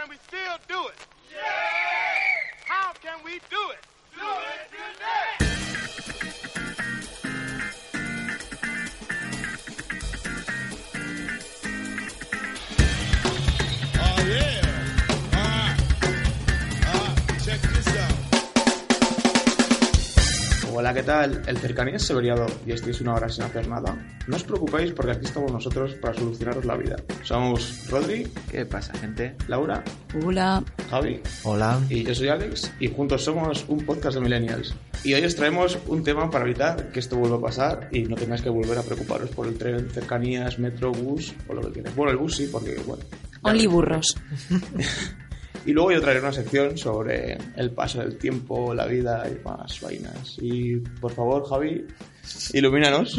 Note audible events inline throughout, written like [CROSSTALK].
can we still do it? Yeah! How can we do it? Do it Hola, ¿qué tal? El cercanía es severiado y estáis una hora sin hacer nada. No os preocupéis porque aquí estamos nosotros para solucionaros la vida. Somos Rodri, ¿Qué pasa, gente? Laura, Hola. Javi Hola. y yo soy Alex y juntos somos un podcast de millennials. Y hoy os traemos un tema para evitar que esto vuelva a pasar y no tengáis que volver a preocuparos por el tren, cercanías, metro, bus o lo que quieras. Bueno, el bus sí, porque bueno. Only burros. [LAUGHS] Y luego yo traeré una sección sobre el paso del tiempo, la vida y más vainas. Y por favor, Javi, ilumínanos.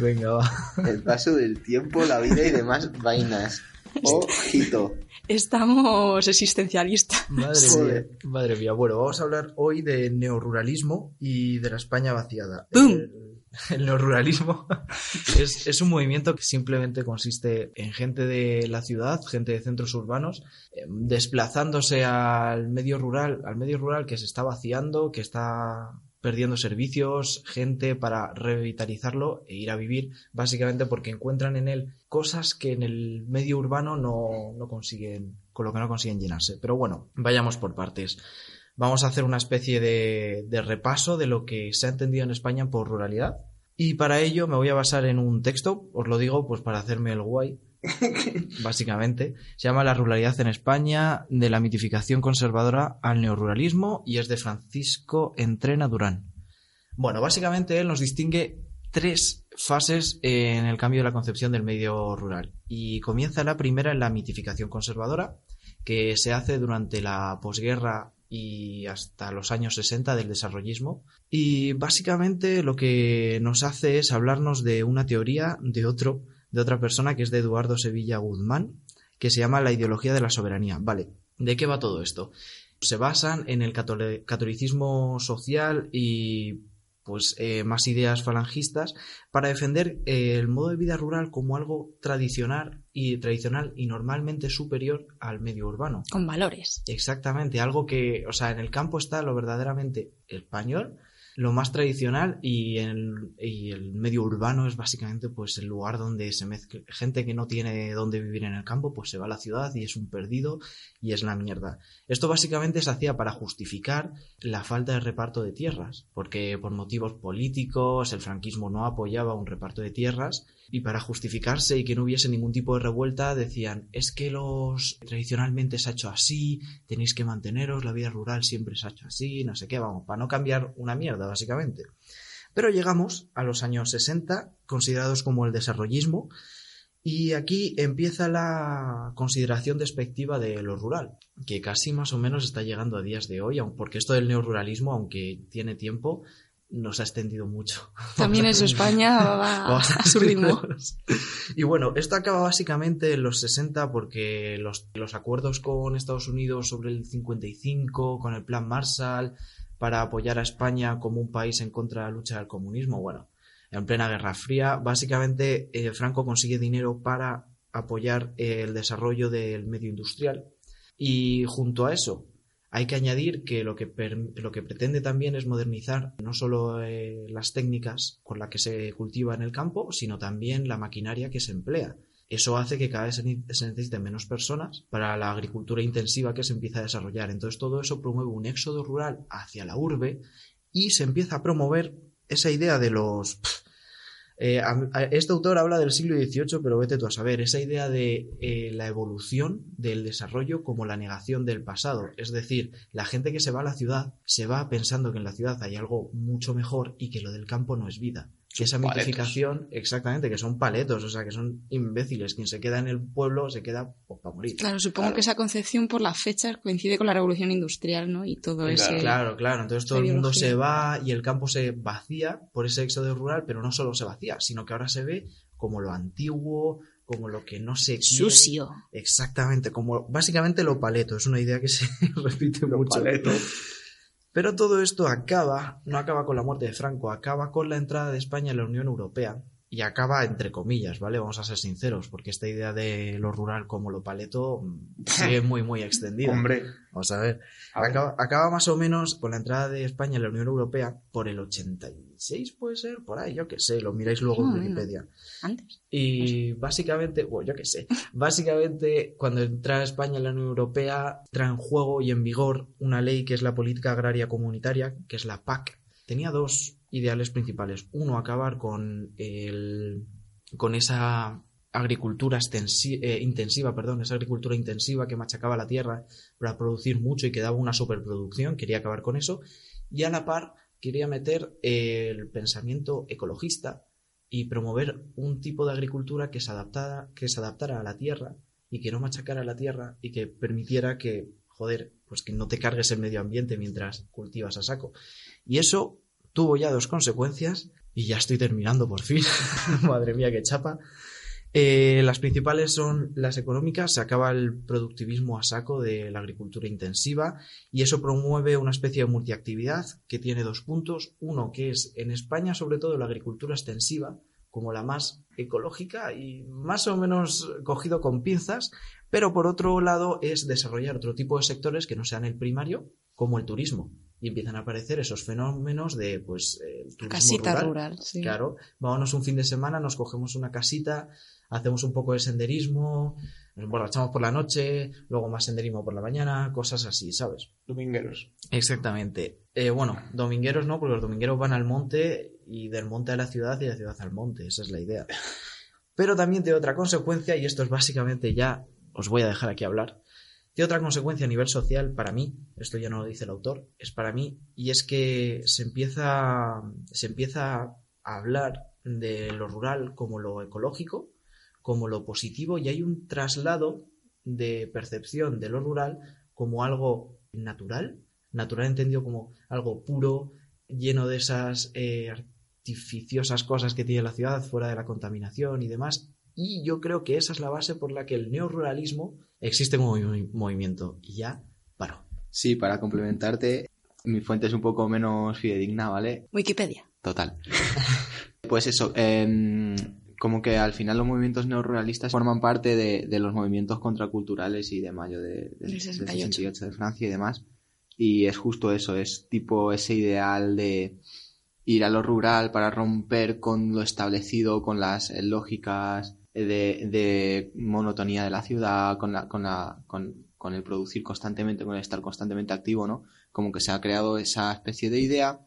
Venga, va. El paso del tiempo, la vida y demás vainas. [LAUGHS] Ojito. Estamos existencialistas. Madre mía. Madre mía. Bueno, vamos a hablar hoy de neoruralismo y de la España vaciada. ¡Bum! El, [LAUGHS] el neoruralismo [LAUGHS] es, un movimiento que simplemente consiste en gente de la ciudad, gente de centros urbanos, eh, desplazándose al medio rural, al medio rural que se está vaciando, que está perdiendo servicios, gente para revitalizarlo e ir a vivir, básicamente porque encuentran en él cosas que en el medio urbano no, no consiguen, con lo que no consiguen llenarse. Pero bueno, vayamos por partes. Vamos a hacer una especie de, de repaso de lo que se ha entendido en España por ruralidad. Y para ello me voy a basar en un texto, os lo digo pues para hacerme el guay, [LAUGHS] básicamente. Se llama La ruralidad en España, de la mitificación conservadora al neoruralismo y es de Francisco Entrena Durán. Bueno, básicamente él nos distingue tres fases en el cambio de la concepción del medio rural. Y comienza la primera en la mitificación conservadora, que se hace durante la posguerra y hasta los años 60 del desarrollismo. Y básicamente lo que nos hace es hablarnos de una teoría de otro, de otra persona que es de Eduardo Sevilla Guzmán, que se llama la ideología de la soberanía. Vale, ¿de qué va todo esto? Se basan en el catolicismo social y pues eh, más ideas falangistas para defender eh, el modo de vida rural como algo tradicional y tradicional y normalmente superior al medio urbano. Con valores. Exactamente, algo que, o sea, en el campo está lo verdaderamente español, lo más tradicional y el, y el medio urbano es básicamente pues el lugar donde se mezcla gente que no tiene dónde vivir en el campo, pues se va a la ciudad y es un perdido y es la mierda. Esto básicamente se hacía para justificar la falta de reparto de tierras, porque por motivos políticos el franquismo no apoyaba un reparto de tierras y para justificarse y que no hubiese ningún tipo de revuelta decían es que los tradicionalmente se ha hecho así, tenéis que manteneros, la vida rural siempre se ha hecho así, no sé qué, vamos, para no cambiar una mierda básicamente. Pero llegamos a los años 60, considerados como el desarrollismo, y aquí empieza la consideración despectiva de lo rural, que casi más o menos está llegando a días de hoy, porque esto del neoruralismo, aunque tiene tiempo, nos ha extendido mucho. [LAUGHS] También en España [LAUGHS] va a [LAUGHS] su ritmo. Y bueno, esto acaba básicamente en los 60 porque los, los acuerdos con Estados Unidos sobre el 55, con el plan Marshall, para apoyar a España como un país en contra de la lucha del comunismo, bueno, en plena Guerra Fría, básicamente eh, Franco consigue dinero para apoyar el desarrollo del medio industrial. Y junto a eso, hay que añadir que lo que, lo que pretende también es modernizar no solo eh, las técnicas con las que se cultiva en el campo, sino también la maquinaria que se emplea. Eso hace que cada vez se ne- se necesiten menos personas para la agricultura intensiva que se empieza a desarrollar. Entonces todo eso promueve un éxodo rural hacia la urbe y se empieza a promover esa idea de los... eh, este autor habla del siglo XVIII, pero vete tú a saber, esa idea de eh, la evolución del desarrollo como la negación del pasado. Es decir, la gente que se va a la ciudad se va pensando que en la ciudad hay algo mucho mejor y que lo del campo no es vida. Que esa paletos. mitificación, exactamente, que son paletos, o sea, que son imbéciles. Quien se queda en el pueblo se queda pues, para morir. Claro, supongo que esa concepción por las fechas coincide con la revolución industrial, ¿no? Y todo Claro, ese. Claro, claro. Entonces todo el mundo se va y el campo se vacía por ese éxodo rural, pero no solo se vacía, sino que ahora se ve como lo antiguo, como lo que no se quiere. Sucio. Exactamente, como básicamente lo paleto. Es una idea que se [LAUGHS] repite mucho. Paleto. Pero todo esto acaba, no acaba con la muerte de Franco, acaba con la entrada de España en la Unión Europea y acaba entre comillas, ¿vale? Vamos a ser sinceros, porque esta idea de lo rural como lo paleto mm, sigue [LAUGHS] muy, muy extendida. Hombre, Vamos a ver. A ver. Acaba, acaba más o menos con la entrada de España en la Unión Europea por el 86, puede ser, por ahí, yo qué sé, lo miráis luego en Ah. Wikipedia. Antes. Y básicamente, bueno, yo qué sé, básicamente cuando entra España en la Unión Europea, entra en juego y en vigor una ley que es la Política Agraria Comunitaria, que es la PAC. Tenía dos ideales principales. Uno, acabar con, el, con esa agricultura eh, intensiva, perdón, esa agricultura intensiva que machacaba la tierra para producir mucho y que daba una superproducción, quería acabar con eso. Y a la par quería meter el pensamiento ecologista y promover un tipo de agricultura que que se adaptara a la tierra y que no machacara la tierra y que permitiera que, joder, pues que no te cargues el medio ambiente mientras cultivas a saco. Y eso tuvo ya dos consecuencias y ya estoy terminando por fin. [LAUGHS] Madre mía, qué chapa. Eh, las principales son las económicas, se acaba el productivismo a saco de la agricultura intensiva y eso promueve una especie de multiactividad que tiene dos puntos. Uno que es en España sobre todo la agricultura extensiva como la más ecológica y más o menos cogido con pinzas, pero por otro lado es desarrollar otro tipo de sectores que no sean el primario como el turismo y empiezan a aparecer esos fenómenos de pues eh, el turismo Casita rural. rural, sí. Claro, vámonos un fin de semana, nos cogemos una casita, hacemos un poco de senderismo, nos emborrachamos por la noche, luego más senderismo por la mañana, cosas así, ¿sabes? domingueros. Exactamente. Eh, bueno, domingueros no, porque los domingueros van al monte y del monte a la ciudad y de la ciudad al monte, esa es la idea. [LAUGHS] Pero también tiene otra consecuencia, y esto es básicamente ya, os voy a dejar aquí hablar, tiene otra consecuencia a nivel social para mí, esto ya no lo dice el autor, es para mí, y es que se empieza, se empieza a hablar de lo rural como lo ecológico, como lo positivo, y hay un traslado de percepción de lo rural como algo natural, natural entendido como algo puro, lleno de esas eh, artificiosas cosas que tiene la ciudad, fuera de la contaminación y demás. Y yo creo que esa es la base por la que el neoruralismo existe como movi- movimiento. Y ya paro. Sí, para complementarte, mi fuente es un poco menos fidedigna, ¿vale? Wikipedia. Total. [LAUGHS] Pues eso, em, como que al final los movimientos neoruralistas forman parte de, de los movimientos contraculturales y de mayo de, de- Del del 68. 68 de Francia y demás. Y es justo eso, es tipo ese ideal de ir a lo rural para romper con lo establecido, con las lógicas de, de monotonía de la ciudad, con, la, con, la, con, con el producir constantemente, con el estar constantemente activo, ¿no? Como que se ha creado esa especie de idea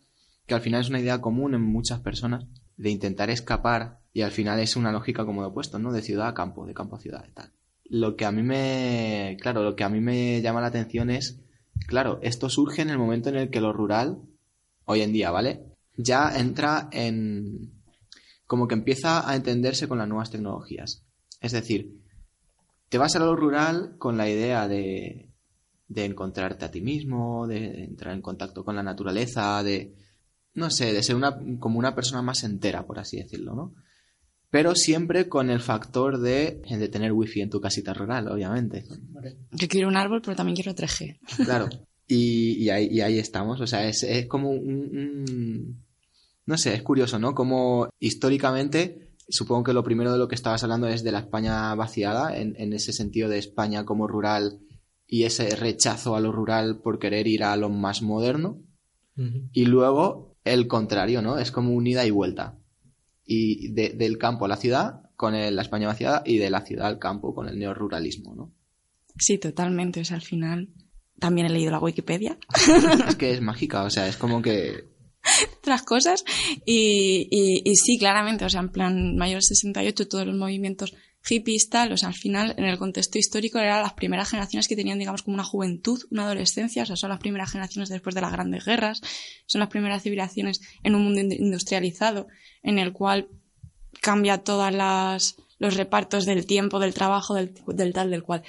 que al final es una idea común en muchas personas de intentar escapar y al final es una lógica como de opuesto, ¿no? De ciudad a campo, de campo a ciudad y tal. Lo que a mí me, claro, lo que a mí me llama la atención es, claro, esto surge en el momento en el que lo rural, hoy en día, ¿vale? Ya entra en, como que empieza a entenderse con las nuevas tecnologías. Es decir, te vas a lo rural con la idea de, de encontrarte a ti mismo, de entrar en contacto con la naturaleza, de, no sé, de ser una, como una persona más entera, por así decirlo, ¿no? Pero siempre con el factor de, de tener wifi en tu casita rural, obviamente. Yo quiero un árbol, pero también quiero 3G. Claro. [LAUGHS] Y, y ahí, y ahí estamos. O sea, es, es como un, un- No sé, es curioso, ¿no? Como históricamente, supongo que lo primero de lo que estabas hablando es de la España vaciada, en, en ese sentido de España como rural y ese rechazo a lo rural por querer ir a lo más moderno. Y luego el contrario, ¿no? Es como un ida y vuelta. Y de- del campo a la ciudad con el- la España vaciada y de la ciudad al campo con el neoruralismo, ¿no? Sí, totalmente. O sea, al final también he leído la Wikipedia, es que es mágica, o sea, es como que [LAUGHS] otras cosas. Y, sí, claramente, o sea, en plan mayor 68, todos los movimientos hippies, tal, o sea, al final, en el contexto histórico, eran las primeras generaciones que tenían, digamos, como una juventud, una adolescencia, o sea, son las primeras generaciones después de las grandes guerras, son las primeras civilizaciones en un mundo in- industrializado, en el cual cambia todas las los repartos del tiempo, del trabajo, del tal, del cual.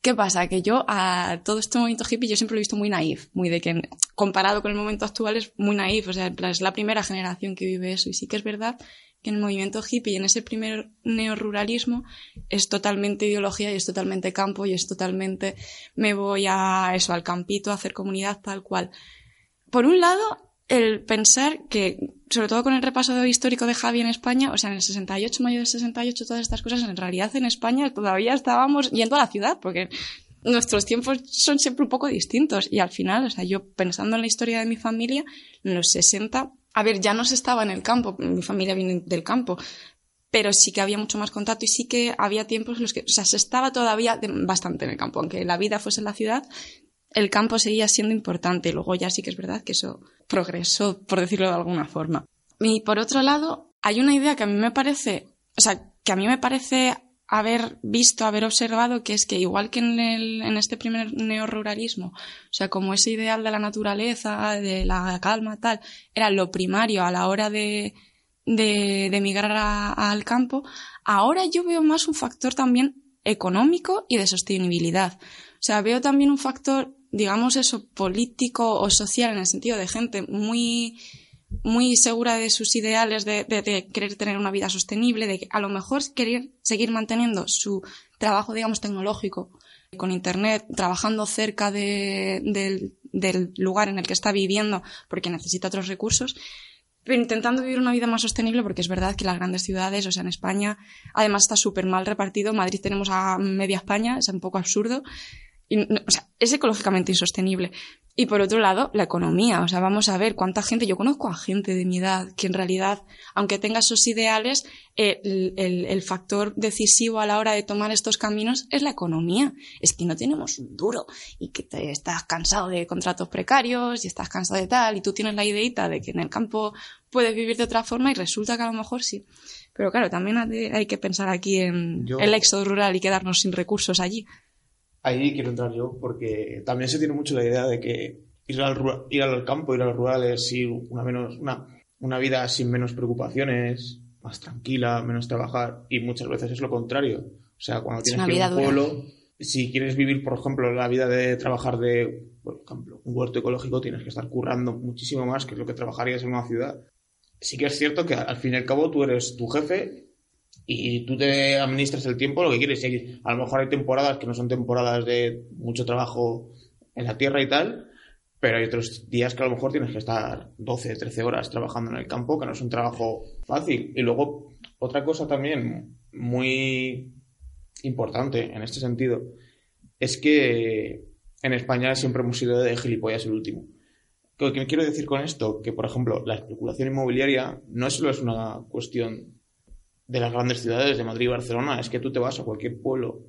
¿Qué pasa? Que yo a todo este movimiento hippie yo siempre lo he visto muy naif, muy de que comparado con el momento actual es muy naif, o sea, es la primera generación que vive eso y sí que es verdad que en el movimiento hippie y en ese primer neoruralismo es totalmente ideología y es totalmente campo y es totalmente me voy a eso, al campito, a hacer comunidad tal cual. Por un lado, el pensar que, sobre todo con el repaso histórico de Javi en España, o sea, en el 68, mayo del 68, todas estas cosas, en realidad en España todavía estábamos yendo a la ciudad, porque nuestros tiempos son siempre un poco distintos. Y al final, o sea, yo pensando en la historia de mi familia, en los 60, a ver, ya no se estaba en el campo, mi familia viene del campo, pero sí que había mucho más contacto y sí que había tiempos en los que, o sea, se estaba todavía bastante en el campo, aunque la vida fuese en la ciudad, el campo seguía siendo importante. Luego ya sí que es verdad que eso progresó, por decirlo de alguna forma. Y por otro lado, hay una idea que a mí me parece, o sea, que a mí me parece haber visto, haber observado, que es que igual que en, el, en este primer neoruralismo, o sea, como ese ideal de la naturaleza, de la calma, tal, era lo primario a la hora de, de, emigrar a- al campo, ahora yo veo más un factor también económico y de sostenibilidad. O sea, veo también un factor, digamos eso, político o social en el sentido de gente muy, muy segura de sus ideales, de, querer tener una vida sostenible, de a lo mejor querer seguir manteniendo su trabajo, digamos, tecnológico con Internet, trabajando cerca de- del, del lugar en el que está viviendo porque necesita otros recursos, pero intentando vivir una vida más sostenible porque es verdad que las grandes ciudades, o sea, en España, además está súper mal repartido. Madrid tenemos a media España, es un poco absurdo. Y, no- o sea, es ecológicamente insostenible. Y por otro lado, la economía. O sea, vamos a ver cuánta gente. Yo conozco a gente de mi edad que en realidad, aunque tenga esos ideales, eh, el, el- el factor decisivo a la hora de tomar estos caminos es la economía. Es que no tenemos un duro y que te estás cansado de contratos precarios y estás cansado de tal y tú tienes la ideita de que en el campo puedes vivir de otra forma y resulta que a lo mejor sí. Pero claro, también hay hay que pensar aquí en Yo- el éxodo rural y quedarnos sin recursos allí. Ahí quiero entrar yo, porque también se tiene mucho la idea de que ir al, ir al campo, ir a los rurales, ir una, menos, una, una vida sin menos preocupaciones, más tranquila, menos trabajar, y muchas veces es lo contrario. O sea, cuando Es tienes que ir a un pueblo, si quieres vivir, por ejemplo, la vida de trabajar de, por ejemplo, un huerto ecológico, tienes que estar currando muchísimo más que lo que trabajarías en una ciudad. Sí que es cierto que al fin y al cabo tú eres tu jefe y tú te administras el tiempo lo que quieres. Y a lo mejor hay temporadas que no son temporadas de mucho trabajo en la tierra y tal, pero hay otros días que a lo mejor tienes que estar 12, 13 horas trabajando en el campo, que no es un trabajo fácil. Y luego, otra cosa también muy importante en este sentido es que en España siempre hemos sido de gilipollas el último. ¿Qué quiero decir con esto? Que, por ejemplo, la especulación inmobiliaria no solo es una cuestión de las grandes ciudades de Madrid y Barcelona, es que tú te vas a cualquier pueblo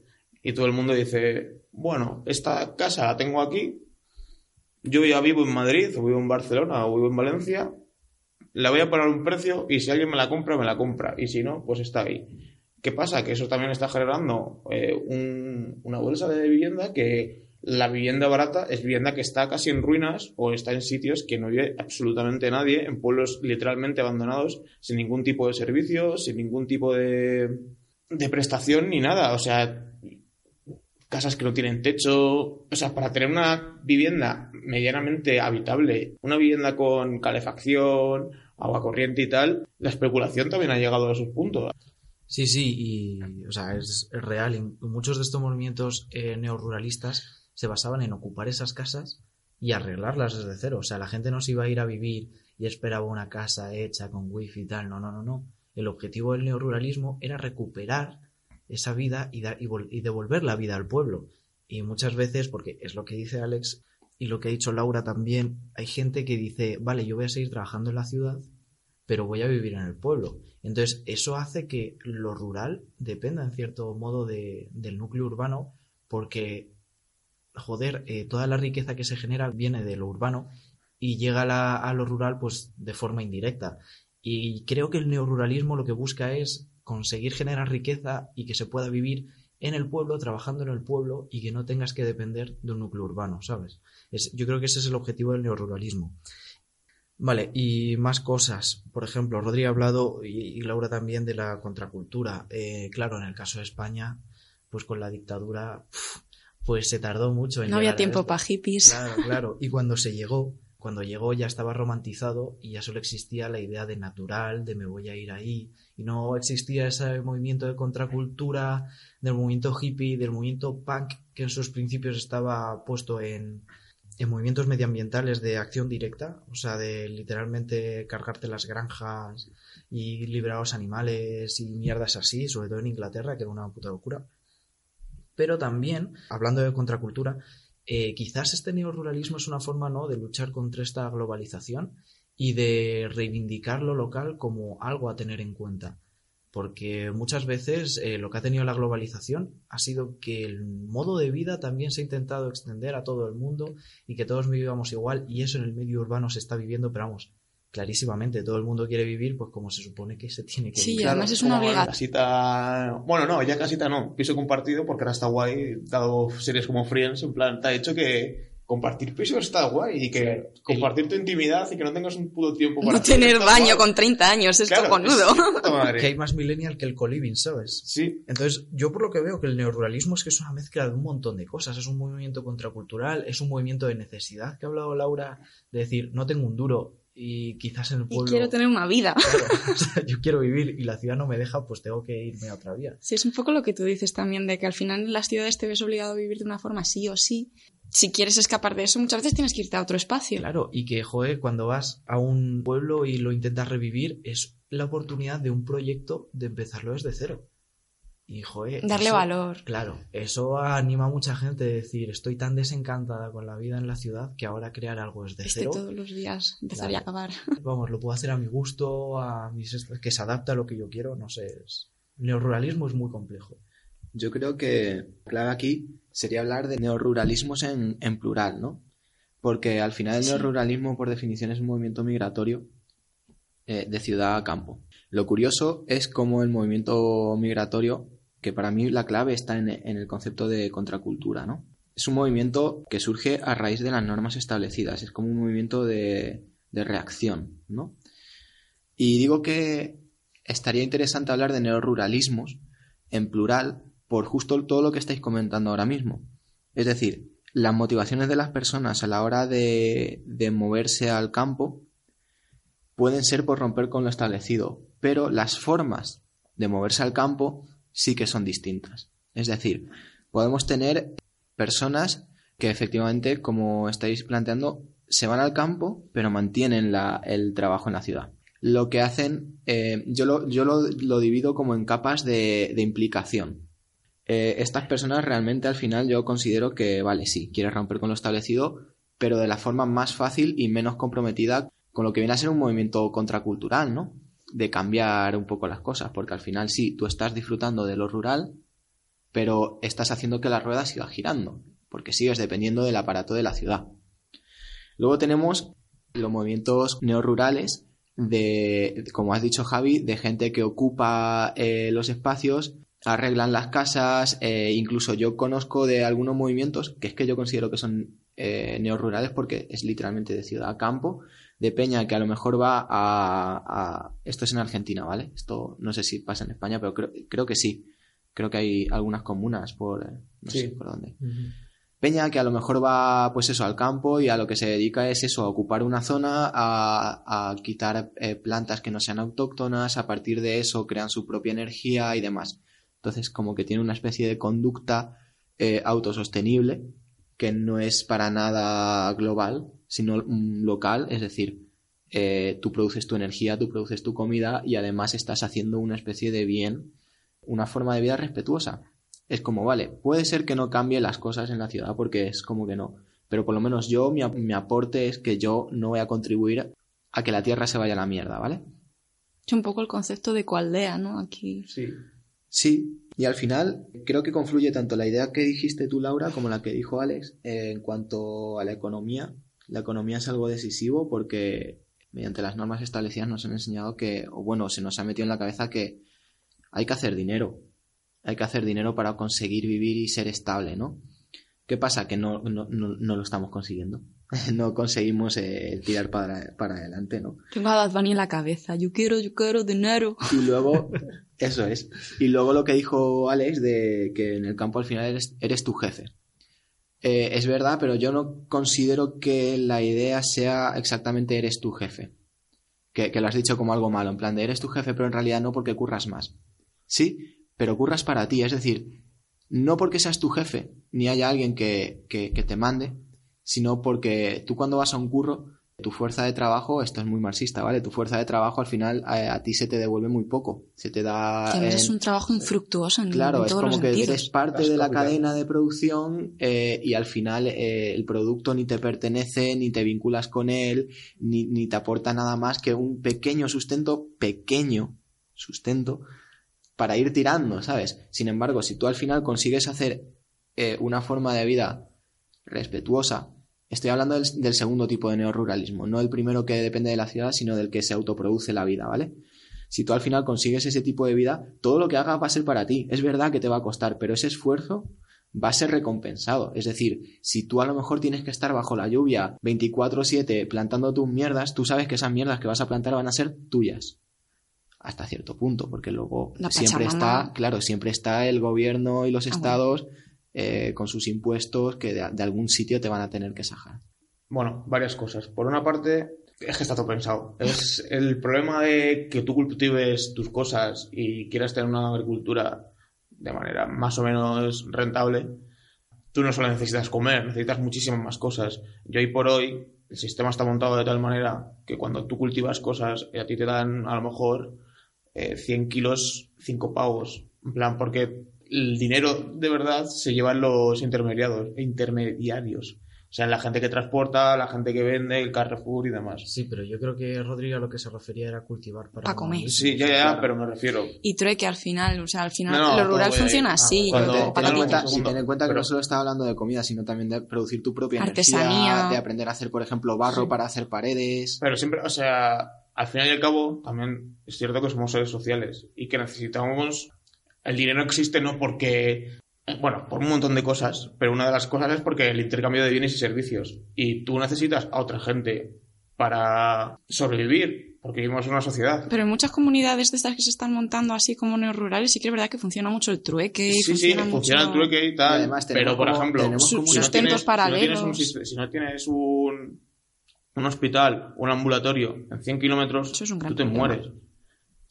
y todo el mundo dice, bueno, esta casa la tengo aquí, yo ya vivo en Madrid o vivo en Barcelona o vivo en Valencia, la voy a poner un precio y si alguien me la compra, me la compra y si no, pues está ahí. ¿Qué pasa? Que eso también está generando eh, un- una bolsa de vivienda que la vivienda barata es vivienda que está casi en ruinas o está en sitios que no vive absolutamente nadie, en pueblos literalmente abandonados, sin ningún tipo de servicio, sin ningún tipo de, de prestación ni nada. O sea, casas que no tienen techo. O sea, para tener una vivienda medianamente habitable, una vivienda con calefacción, agua corriente y tal, la especulación también ha llegado a esos puntos. Sí, sí, y o sea, es, real. Y muchos de estos movimientos eh, neoruralistas se basaban en ocupar esas casas y arreglarlas desde cero. O sea, la gente no se iba a ir a vivir y esperaba una casa hecha con wifi y tal. No, no, no, no. El objetivo del neoruralismo era recuperar esa vida y, dar, y, y devolver la vida al pueblo. Y muchas veces, porque es lo que dice Alex y lo que ha dicho Laura también, hay gente que dice, vale, yo voy a seguir trabajando en la ciudad, pero voy a vivir en el pueblo. Entonces, eso hace que lo rural dependa en cierto modo de, del núcleo urbano, porque, joder, eh, toda la riqueza que se genera viene de lo urbano y llega a, lo rural pues de forma indirecta. Y creo que el neoruralismo lo que busca es conseguir generar riqueza y que se pueda vivir en el pueblo, trabajando en el pueblo y que no tengas que depender de un núcleo urbano, ¿sabes? Es, yo creo que ese es el objetivo del neoruralismo. Vale, y más cosas. Por ejemplo, Rodri ha hablado, y, Laura también, de la contracultura. Eh, claro, en el caso de España, pues con la dictadura, pues se tardó mucho en No había tiempo para hippies. Claro, claro. Y cuando se llegó, cuando llegó ya estaba romantizado y ya solo existía la idea de natural, de me voy a ir ahí. Y no existía ese movimiento de contracultura, del movimiento hippie, del movimiento punk, que en sus principios estaba puesto en, en movimientos medioambientales de acción directa, o sea, de literalmente cargarte las granjas y liberar a los animales y mierdas así, sobre todo en Inglaterra, que era una puta locura. Pero también, hablando de contracultura, eh, quizás este neoruralismo es una forma ¿no? de luchar contra esta globalización y de reivindicar lo local como algo a tener en cuenta. Porque muchas veces eh, lo que ha tenido la globalización ha sido que el modo de vida también se ha intentado extender a todo el mundo y que todos vivamos igual y eso en el medio urbano se está viviendo, pero vamos, clarísimamente todo el mundo quiere vivir pues como se supone que se tiene que Sí, vivir. además es una obligación. Casita... Bueno, no, ya casita no. Piso compartido porque ahora está guay, dado series como Friends, en plan, te ha hecho que compartir piso está guay y que compartir tu intimidad y que no tengas un puto tiempo para No tener baño guay. con 30 años, es Claro, cojonudo. es. Que hay más millennial que el coliving, ¿sabes? Sí, Entonces, yo por lo que veo que el neoruralismo es que es una mezcla de un montón de cosas. Es un movimiento contracultural, es un movimiento de necesidad que ha hablado Laura, de decir, no tengo un duro y quizás en el Y pueblo... quiero tener una vida. Claro, [LAUGHS] o sea, yo quiero vivir y la ciudad no me deja, pues tengo que irme a otra vía. Sí, es un poco lo que tú dices también, de que al final en las ciudades te ves obligado a vivir de una forma sí o sí. Si quieres escapar de eso, muchas veces tienes que irte a otro espacio. Claro, y que, joder, cuando vas a un pueblo y lo intentas revivir, es la oportunidad de un proyecto de empezarlo desde cero. Y, joder, Darle eso- valor. Claro, eso anima a mucha gente a decir, estoy tan desencantada con la vida en la ciudad que ahora crear algo desde Este cero, todos los días, empezar y acabar. [LAUGHS] vamos, lo puedo hacer a mi gusto, a mis que se adapta a lo que yo quiero, no sé. es- El neoruralismo es muy complejo. Yo creo que clave aquí sería hablar de neoruralismos en, en plural, ¿no? Porque al final el Sí. neoruralismo, por definición, es un movimiento migratorio eh, de ciudad a campo. Lo curioso es cómo el movimiento migratorio, que para mí la clave está en, en el concepto de contracultura, ¿no? Es un movimiento que surge a raíz de las normas establecidas, es como un movimiento de, de reacción, ¿no? Y digo que estaría interesante hablar de neoruralismos en plural por justo todo lo que estáis comentando ahora mismo. Es decir, las motivaciones de las personas a la hora de, de moverse al campo pueden ser por romper con lo establecido, pero las formas de moverse al campo sí que son distintas. Es decir, podemos tener personas que efectivamente, como estáis planteando, se van al campo, pero mantienen el trabajo en la ciudad. Lo que hacen, eh, yo, lo, yo lo, divido como en capas de, implicación. Eh, estas personas realmente al final yo considero que, vale, sí, quieren romper con lo establecido, pero de la forma más fácil y menos comprometida con lo que viene a ser un movimiento contracultural, ¿no? De cambiar un poco las cosas, porque al final sí, tú estás disfrutando de lo rural, pero estás haciendo que la rueda siga girando, porque sigues dependiendo del aparato de la ciudad. Luego tenemos los movimientos neorurales de, como has dicho Javi, de gente que ocupa eh, los espacios, arreglan las casas, eh, incluso yo conozco de algunos movimientos que es que yo considero que son eh, neorurales porque es literalmente de ciudad a campo, de peña que a lo mejor va a, a- Esto es en Argentina, ¿vale? Esto no sé si pasa en España, pero creo, creo que sí. Creo que hay algunas comunas por... eh, no Sí. sé por dónde. Peña que a lo mejor va, pues eso, al campo y a lo que se dedica es eso, a ocupar una zona, a, a quitar eh, plantas que no sean autóctonas, a partir de eso crean su propia energía y demás. Entonces, como que tiene una especie de conducta eh, autosostenible que no es para nada global, sino local, es decir, eh, tú produces tu energía, tú produces tu comida y además estás haciendo una especie de bien, una forma de vida respetuosa es como, vale, puede ser que no cambie las cosas en la ciudad porque es como que no, pero por lo menos yo, mi, ap- mi aporte es que yo no voy a contribuir a que la tierra se vaya a la mierda, ¿vale? Es un poco el concepto de coaldea, ¿no? Aquí. sí. Sí, y al final creo que confluye tanto la idea que dijiste tú, Laura, como la que dijo Alex eh, en cuanto a la economía. La economía es algo decisivo porque mediante las normas establecidas nos han enseñado que, o bueno, se nos ha metido en la cabeza que hay que hacer dinero. Hay que hacer dinero para conseguir vivir y ser estable, ¿no? ¿Qué pasa? Que no, no, no, no lo estamos consiguiendo. [LAUGHS] no conseguimos eh, tirar para, para adelante, ¿no? Tengo a Bad Bunny en la cabeza. Yo quiero, yo quiero dinero. Y luego, [LAUGHS] eso es. Y luego lo que dijo Alex de que en el campo al final eres, eres tu jefe. Eh, es verdad, pero yo no considero que la idea sea exactamente eres tu jefe. Que, lo has dicho como algo malo, en plan de eres tu jefe, pero en realidad no porque curras más. Sí, pero curras para ti, es decir, no porque seas tu jefe, ni haya alguien que, que te mande, sino porque tú cuando vas a un curro, tu fuerza de trabajo, esto es muy marxista, ¿vale? Tu fuerza de trabajo al final a, a ti se te devuelve muy poco. Se te da... Que en- es un trabajo infructuoso en, Claro, en es todos como los que sentidos. eres parte Las de la cadena de producción eh, y al final eh, el producto ni te pertenece, ni te vinculas con él, ni, ni te aporta nada más que un pequeño sustento, pequeño sustento, para ir tirando, ¿sabes? Sin embargo, si tú al final consigues hacer eh, una forma de vida respetuosa, estoy hablando del, del segundo tipo de neoruralismo, no el primero que depende de la ciudad, sino del que se autoproduce la vida, ¿vale? si tú al final consigues ese tipo de vida, todo lo que hagas va a ser para ti. Es verdad que te va a costar, pero ese esfuerzo va a ser recompensado. Es decir, si tú a lo mejor tienes que estar bajo la lluvia 24/7 plantando tus mierdas, tú sabes que esas mierdas que vas a plantar van a ser tuyas. Hasta cierto punto, porque luego La siempre Pachamama. está, claro, siempre está el gobierno y los Ah, bueno. Eh, con sus impuestos que de, de algún sitio te van a tener que sacar. Bueno, varias cosas. Por una parte, es que está todo pensado. Es el problema de que tú cultives tus cosas y quieras tener una agricultura de manera más o menos rentable. Tú no solo necesitas comer, necesitas muchísimas más cosas. Y hoy por hoy, el sistema está montado de tal manera que cuando tú cultivas cosas, a ti te dan a lo mejor eh, 100 kilos, 5 pavos. En plan, porque el dinero de verdad se llevan los intermediarios, intermediarios. O sea, la gente que transporta, la gente que vende, el Carrefour y demás. Sí, pero yo creo que Rodrigo a lo que se refería era cultivar para Pa' comer. Sí, ya, ya, Claro. pero me refiero. Y trueque al final, o sea, al final No, no, lo rural todo, eh, funciona ah, así. cuando- ten, en cuenta, sí, ten en cuenta que Pero- no solo estaba hablando de comida, sino también de producir tu propia Artesanía. energía, de aprender a hacer, por ejemplo, barro para hacer paredes. Pero siempre, o sea, al final y al cabo, también es cierto que somos seres sociales y que necesitamos. El dinero existe no porque. Bueno, por un montón de cosas, pero una de las cosas es porque el intercambio de bienes y servicios. Y tú necesitas a otra gente para sobrevivir, porque vivimos en una sociedad. Pero en muchas comunidades de estas que se están montando así como neorurales, sí que es verdad que funciona mucho el trueque. Sí, sí, funciona funciona el mucho- trueque y tal. Y además tenemos pero, por como- ejemplo, tenemos si no sustentos tienes- si no tienes paralelos. un Si no tienes un, un hospital, un ambulatorio en 100 kilómetros, es tú te problema. mueres.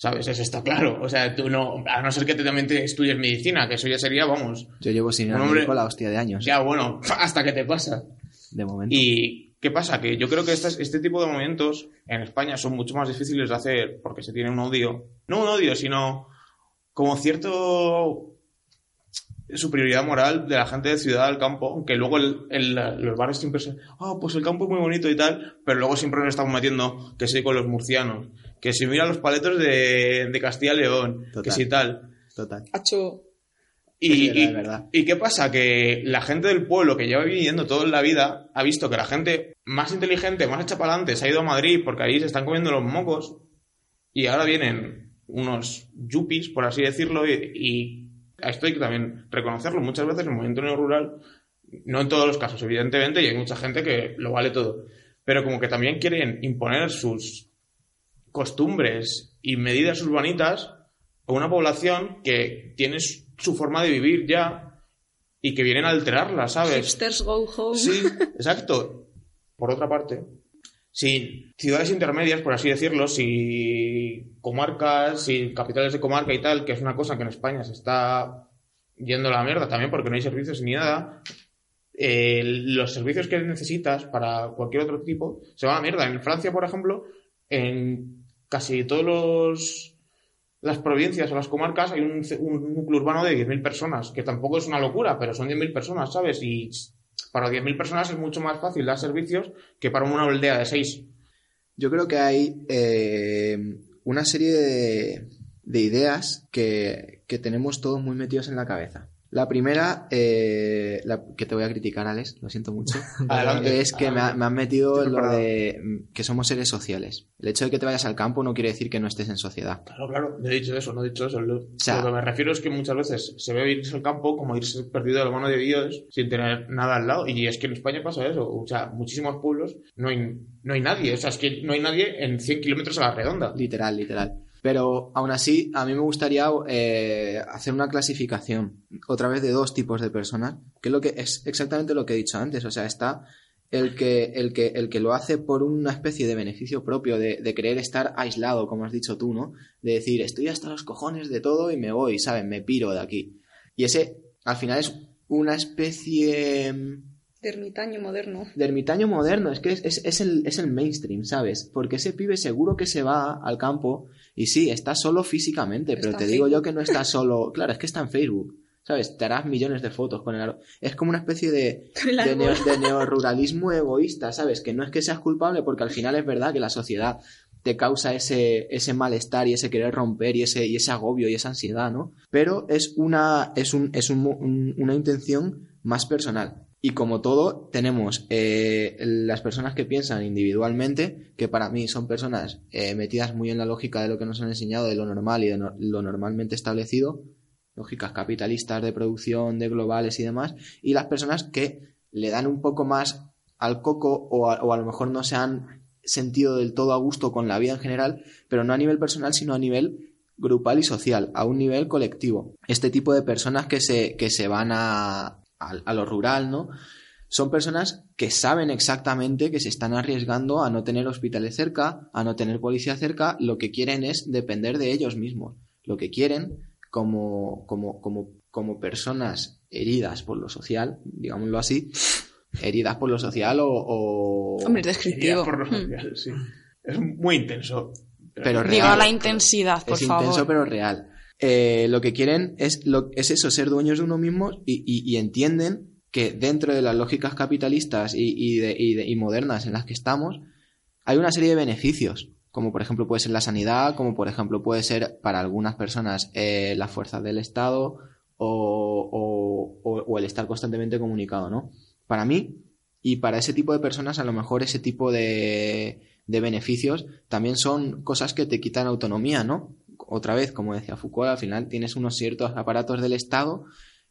¿Sabes? Eso está claro. O sea, tú no, a no ser que te también te estudies medicina, que eso ya sería, vamos, Yo llevo sin ir Un al médico la hostia de años, ya bueno, [LAUGHS] hasta que te pasa. de momento. ¿Y qué pasa? Que yo creo que estas- este tipo de movimientos en España son mucho más difíciles de hacer porque se tiene un odio. No un odio, sino como cierto superioridad moral de la gente de ciudad al campo, aunque luego el- el- los barrios siempre se... Ah, pues el campo es muy bonito y tal, pero luego siempre nos estamos metiendo que sí con los murcianos, que si mira los paletos de, de Castilla y León, que si tal. Total. Y, verdad, y-. ¿y qué pasa? Que la gente del pueblo que lleva viviendo toda la vida ha visto que la gente más inteligente, más hecha para adelante, se ha ido a Madrid porque ahí se están comiendo los mocos y ahora vienen unos yuppies, por así decirlo, y, y esto hay que también reconocerlo. Muchas veces el movimiento neorural, no en todos los casos, evidentemente, y hay mucha gente que lo vale todo, pero como que también quieren imponer sus costumbres y medidas urbanitas a una población que tiene su su forma de vivir ya y que vienen a alterarla, ¿sabes? Hipsters go home. Sí, exacto. Por otra parte, si ciudades intermedias, por así decirlo, si comarcas, si capitales de comarca y tal, que es una cosa que en España se está yendo a la mierda también porque no hay servicios ni nada, los servicios que necesitas para cualquier otro tipo se van a la mierda. En Francia, por ejemplo, en casi todos los las provincias o las comarcas hay un, un núcleo urbano de 10.000 personas, que tampoco es una locura, pero son 10.000 personas, ¿sabes? Y para 10.000 personas es mucho más fácil dar servicios que para una aldea de 6. Yo creo que hay eh, una serie de, de ideas que, que tenemos todos muy metidos en la cabeza. La primera, eh, la, que te voy a criticar, Alex, lo siento mucho, [LAUGHS] Adelante. es que me, ha- me han metido Estoy lo de mm, que somos seres sociales. El hecho de que te vayas al campo no quiere decir que no estés en sociedad. Claro, claro, no he dicho eso, no he dicho eso. Lo, sea- lo que me refiero es que muchas veces se ve irse al campo como irse perdido de la mano de Dios sin tener nada al lado. Y es que en España pasa eso. O sea, muchísimos pueblos no hay, no hay nadie. O sea, es que no hay nadie en 100 kilómetros a la redonda. Literal, literal. Pero aún así, a mí me gustaría eh, hacer una clasificación otra vez de dos tipos de personas, que es lo que es exactamente lo que he dicho antes. O sea, está el que, el que, el que lo hace por una especie de beneficio propio, de, de querer estar aislado, como has dicho tú, ¿no? De decir, estoy hasta los cojones de todo y me voy, ¿sabes? Me piro de aquí. Y ese, al final, es una especie De ermitaño moderno. de ermitaño moderno, es que es, es- es el, es el mainstream, ¿sabes? Porque ese pibe seguro que se va al campo y sí, está solo físicamente, pero Está te digo yo que no está solo, [LAUGHS] claro, es que está en Facebook, ¿sabes? Te harás millones de fotos con el. Es como una especie de, de, neo- de neoruralismo egoísta, ¿sabes? Que no es que seas culpable, porque al final es verdad que la sociedad te causa ese, ese malestar y ese querer romper y ese, y ese agobio y esa ansiedad, ¿no? Pero es una, es un, es un un- una intención más personal. Y como todo, tenemos eh, las personas que piensan individualmente, que para mí son personas eh, metidas muy en la lógica de lo que nos han enseñado, de lo normal y de lo normalmente establecido, lógicas capitalistas de producción, de globales y demás, y las personas que le dan un poco más al coco o a, o a lo mejor no se han sentido del todo a gusto con la vida en general, pero no a nivel personal, sino a nivel grupal y social, a un nivel colectivo. Este tipo de personas que se, que se van a, a, a lo rural, ¿no? Son personas que saben exactamente que se están arriesgando a no tener hospitales cerca, a no tener policía cerca, lo que quieren es depender de ellos mismos. Lo que quieren como, como, como, como personas heridas por lo social, digámoslo así, heridas por lo social o... o- Hombre, es descriptivo. por lo Mm. social, sí. Es muy intenso. Pero real. Digo la intensidad, por es favor. intenso pero real. Eh, lo que quieren es, lo, es eso, ser dueños de uno mismo y, entienden que dentro de las lógicas capitalistas y, y de- y de- y modernas en las que estamos, hay una serie de beneficios, como por ejemplo puede ser la sanidad, como por ejemplo puede ser para algunas personas eh, las fuerzas del Estado o, o- o- o el estar constantemente comunicado, ¿no? Para mí y para ese tipo de personas a lo mejor ese tipo de, de beneficios también son cosas que te quitan autonomía, ¿no? Otra vez, como decía Foucault, al final tienes unos ciertos aparatos del Estado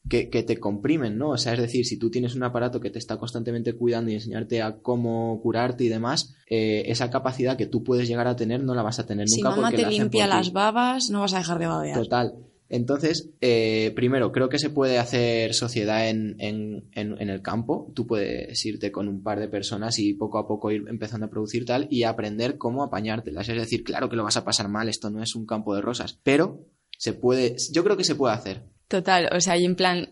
que, que te comprimen, ¿no? O sea, es decir, si tú tienes un aparato que te está constantemente cuidando y enseñarte a cómo curarte y demás, eh, esa capacidad que tú puedes llegar a tener no la vas a tener Si nunca mamá porque te la limpia las babas, no vas a dejar de babear. Total. Entonces, eh, primero, creo que se puede hacer sociedad en, en, en, el campo. Tú puedes irte con un par de personas y poco a poco ir empezando a producir tal y aprender cómo apañártelas. Es decir, claro que lo vas a pasar mal, esto no es un campo de rosas, pero se puede, yo creo que se puede hacer. Total, o sea, y en plan,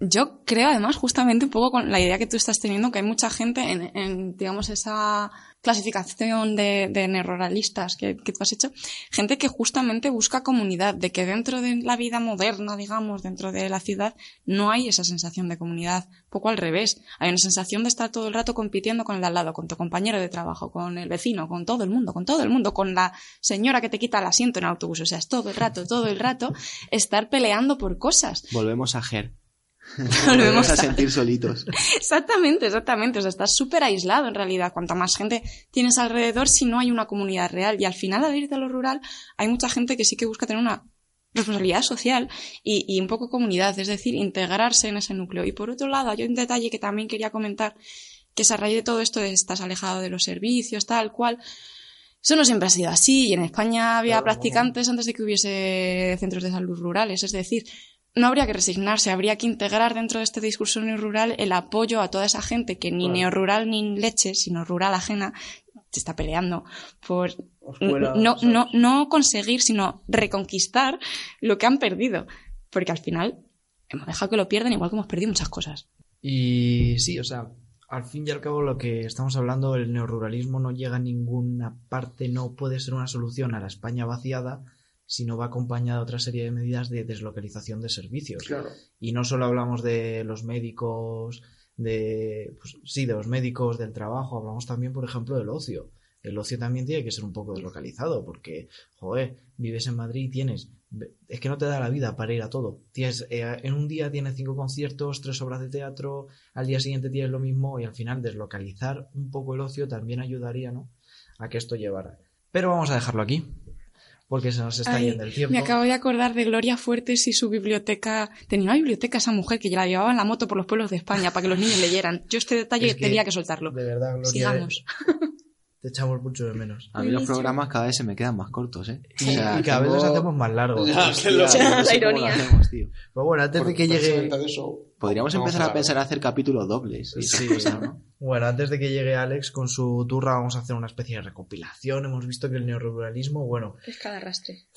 yo creo además justamente un poco con la idea que tú estás teniendo que hay mucha gente en, en, digamos, esa clasificación de, de neoruralistas que, que tú has hecho, gente que justamente busca comunidad, de que dentro de la vida moderna, digamos, dentro de la ciudad, no hay esa sensación de comunidad, poco al revés, hay una sensación de estar todo el rato compitiendo con el de al lado, con tu compañero de trabajo, con el vecino, con todo el mundo, con todo el mundo, con la señora que te quita el asiento en el autobús, o sea, es todo el rato, todo el rato estar peleando por cosas. Volvemos a Ger. [LAUGHS] Volvemos a a- sentir [LAUGHS] solitos. Exactamente, exactamente. O sea, estás súper aislado en realidad. Cuanta más gente tienes alrededor, si no hay una comunidad real. Y al final, al irte a lo rural, hay mucha gente que sí que busca tener una responsabilidad social y, y un poco comunidad, es decir, integrarse en ese núcleo. Y por otro lado, hay un detalle que también quería comentar, que es a raíz de todo esto de estás alejado de los servicios, tal cual. Eso no siempre ha sido así. Y en España había Claro. practicantes antes de que hubiese centros de salud rurales. Es decir, no habría que resignarse, habría que integrar dentro de este discurso neorrural el apoyo a toda esa gente que ni Claro. neorrural ni leche, sino rural ajena, se está peleando por no, ¿sabes? no, no conseguir, sino reconquistar lo que han perdido. Porque al final hemos dejado que lo pierdan igual que hemos perdido muchas cosas. Y sí, o sea, al fin y al cabo lo que estamos hablando, el neoruralismo no llega a ninguna parte, no puede ser una solución a la España vaciada, sino va acompañada de otra serie de medidas de deslocalización de servicios. Claro. Y no solo hablamos de los médicos, de pues, sí, de los médicos, del trabajo, hablamos también, por ejemplo, del ocio. El ocio también tiene que ser un poco deslocalizado, porque, joder, vives en Madrid y tienes. Es que no te da la vida para ir a todo. Tienes, eh, en un día tienes cinco conciertos, tres obras de teatro, al día siguiente tienes lo mismo, y al final deslocalizar un poco el ocio también ayudaría, ¿no? A que esto llevara. Pero vamos a dejarlo aquí, porque se nos está Ay, yendo el tiempo. Me acabo de acordar de Gloria Fuertes y su biblioteca. Tenía una biblioteca esa mujer que la llevaba en la moto por los pueblos de España para que los niños leyeran. Yo este detalle Es que, tenía que soltarlo. De verdad, Gloria, Sigamos. [LAUGHS] te echamos mucho de menos. A mí los programas cada vez se me quedan más cortos, ¿eh? Y, y cada vez los hacemos más largos. Ya, que lo- Hostia, yo no La sé ironía. hacemos, tío. Pero bueno, antes de que llegue. Podríamos vamos empezar a pensar a hacer capítulos dobles. y esas Sí, cosas, ¿no? Bueno, antes de que llegue Alex con su turra, vamos a hacer una especie de recopilación. Hemos visto que el neoruralismo, bueno, Es cada rastre.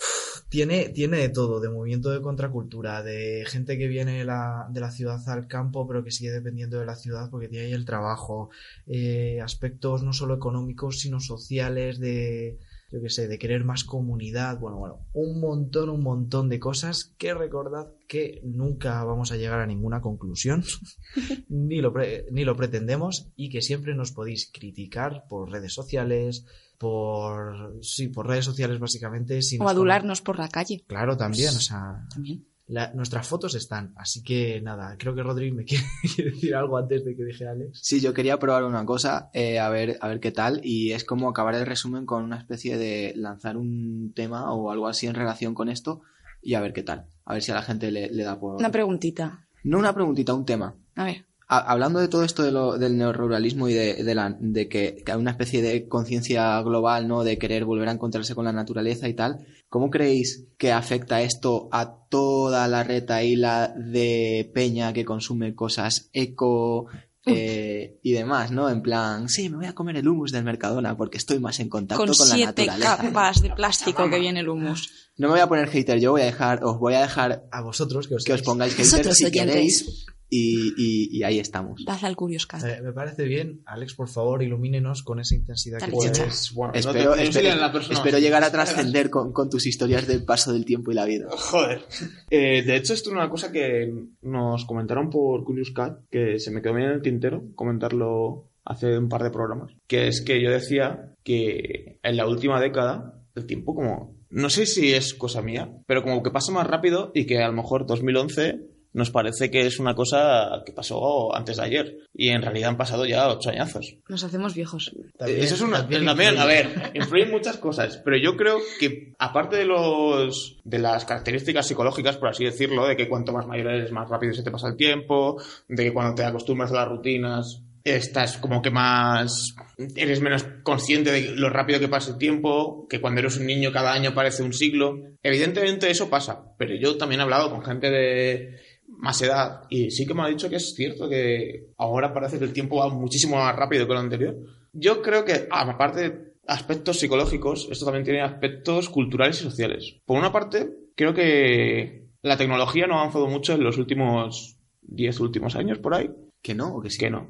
tiene, tiene de todo, de movimiento de contracultura, de gente que viene de la, de la ciudad al campo, pero que sigue dependiendo de la ciudad porque tiene ahí el trabajo, eh, aspectos no solo económicos, sino sociales, de, yo qué sé, de querer más comunidad, bueno, bueno, un montón, un montón de cosas que recordad que nunca vamos a llegar a ninguna conclusión, [LAUGHS] ni, lo pre- ni lo pretendemos, y que siempre nos podéis criticar por redes sociales, por, sí, por redes sociales básicamente. Si O nos adularnos por la calle. Claro, también, o sea, También. La- nuestras fotos están, así que nada, creo que Rodri me [LAUGHS] quiere, quiere decir algo antes de que dije Alex. Sí, yo quería probar una cosa, eh, a ver, a ver qué tal, y es como acabar el resumen con una especie de lanzar un tema o algo así en relación con esto y a ver qué tal. A ver si a la gente le, le da por. Una preguntita. no una preguntita, un tema. A ver. Ha- hablando de todo esto de lo, del neoruralismo y de, de, la, de que, que hay una especie de conciencia global, ¿no? De querer volver a encontrarse con la naturaleza y tal, ¿cómo creéis que afecta esto a toda la retaíla de peña que consume cosas eco eh, y demás, ¿no? En plan, sí, me voy a comer el humus del Mercadona porque estoy más en contacto Con con, la siete naturaleza. capas de plástico que viene el humus. No me voy a poner hater, yo voy a dejar, os voy a dejar A vosotros que os, que os pongáis haters si queréis y, y- y ahí estamos. Dad al Curious Cat. Eh, me parece bien. Alex, por favor, ilumínenos con esa intensidad Dale, que. Pues, bueno, no Espero, te- no espero- sería la espero llegar a trascender con, con tus historias del paso del tiempo y la vida. [LAUGHS] Joder. Eh, de hecho, esto es una cosa que nos comentaron por Curious Cat, que se me quedó bien en el tintero comentarlo hace un par de programas. Que es que yo decía que en la última década el tiempo como... No sé si es cosa mía, pero como que pasa más rápido y que a lo mejor 2011 nos parece que es una cosa que pasó antes de ayer. Y en realidad han pasado ya ocho añazos. Nos hacemos viejos. También- Eso es una. también También, a ver, influyen muchas cosas. Pero yo creo que, aparte de los. de las características psicológicas, por así decirlo, de que cuanto más mayor eres, más rápido se te pasa el tiempo, de que cuando te acostumbras a las rutinas, estás como que más. eres menos consciente de lo rápido que pasa el tiempo, que cuando eres un niño cada año parece un siglo. Evidentemente eso pasa, pero yo también he hablado con gente de más edad y sí que me ha dicho que es cierto que ahora parece que el tiempo va muchísimo más rápido que lo anterior. Yo creo que, aparte de aspectos psicológicos, esto también tiene aspectos culturales y sociales. Por una parte, creo que la tecnología no ha avanzado mucho en los últimos 10 últimos años por ahí. ¿Que no? ¿O que sí? Que no.